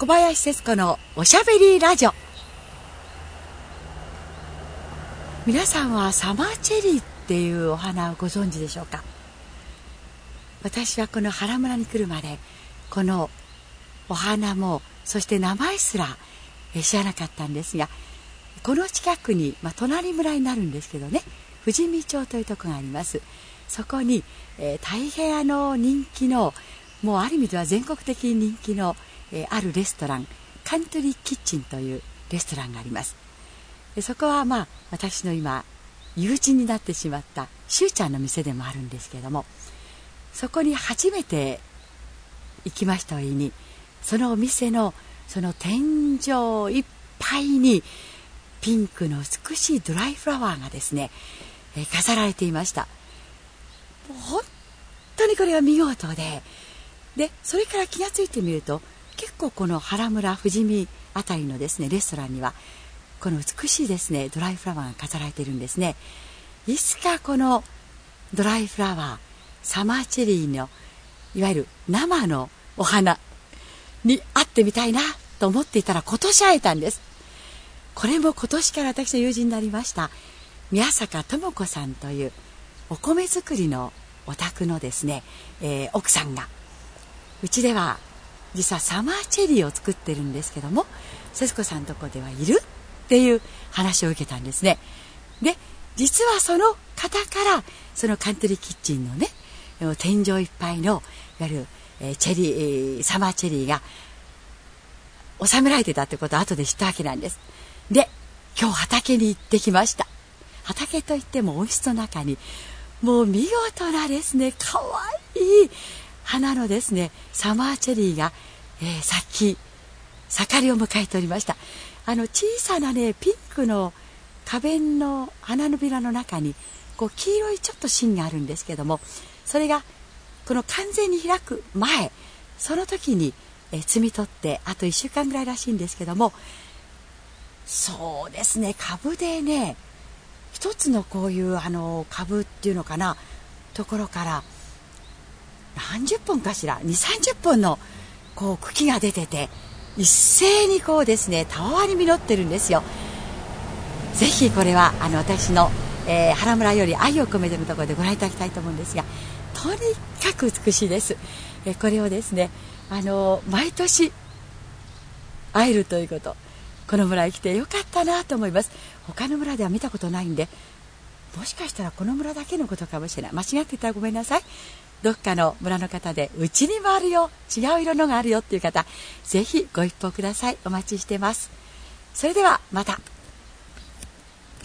小林節子のおしゃべりラジオ。皆さんはサマーチェリーっていうお花をご存知でしょうか？私はこの原村に来るまでこのお花もそして名前すら知らなかったんですがこの近くに、まあ、隣村になるんですけどね。富士見町というとこがあります。そこに、えー、大変あの人気のもうある意味では全国的に人気の、えー、あるレストランカントリーキッチンというレストランがあります。でそこはまあ私の今友人になってしまったしゅうちゃんの店でもあるんですけどもそこに初めて行きました折にそのお店のその天井いっぱいにピンクの美しいドライフラワーがですね、えー、飾られていました。もう本当にこれが見事ででそれから気が付いてみると結構この原村富士見辺りのですねレストランにはこの美しいですねドライフラワーが飾られているんですね。いつかこのドライフラワーサマーチェリーのいわゆる生のお花に会ってみたいなと思っていたら今年会えたんです。これも今年から私の友人になりました宮坂智子さんというお米作りのお宅のですね、えー、奥さんがうちでは実はサマーチェリーを作ってるんですけども節子さんとこではいるっていう話を受けたんですね。で実はその方からそのカントリーキッチンのね天井いっぱいのいわゆる、え、チェリー、サマーチェリーが収められてたってことを後で知ったわけなんです。で今日畑に行ってきました。畑といっても温室の中にもう見事なですねかわいい花のですねサマーチェリーが、えー、咲き盛りを迎えておりました。あの小さなねピンクの花弁の花のびらの中にこう黄色いちょっと芯があるんですけどもそれがこの完全に開く前その時に、えー、摘み取ってあと1週間ぐらいらしいんですけどもそうですね株でね一つのこういうあの株っていうのかなところから何十本かしら2 3 0本のこう茎が出てて一斉にこうですねたわわに実ってるんですよ。ぜひこれはあの私の、えー、原村より愛を込めてのところでご覧いただきたいと思うんですがとにかく美しいです、え、これをですねあの毎年会えるということこの村へ来てよかったなと思います。他の村では見たことないんでもしかしたらこの村だけのことかもしれない。間違ってたらごめんなさい。どっかの村の方でうちにもあるよ違う色のがあるよっていう方ぜひご一報ください。お待ちしてます。それではまた。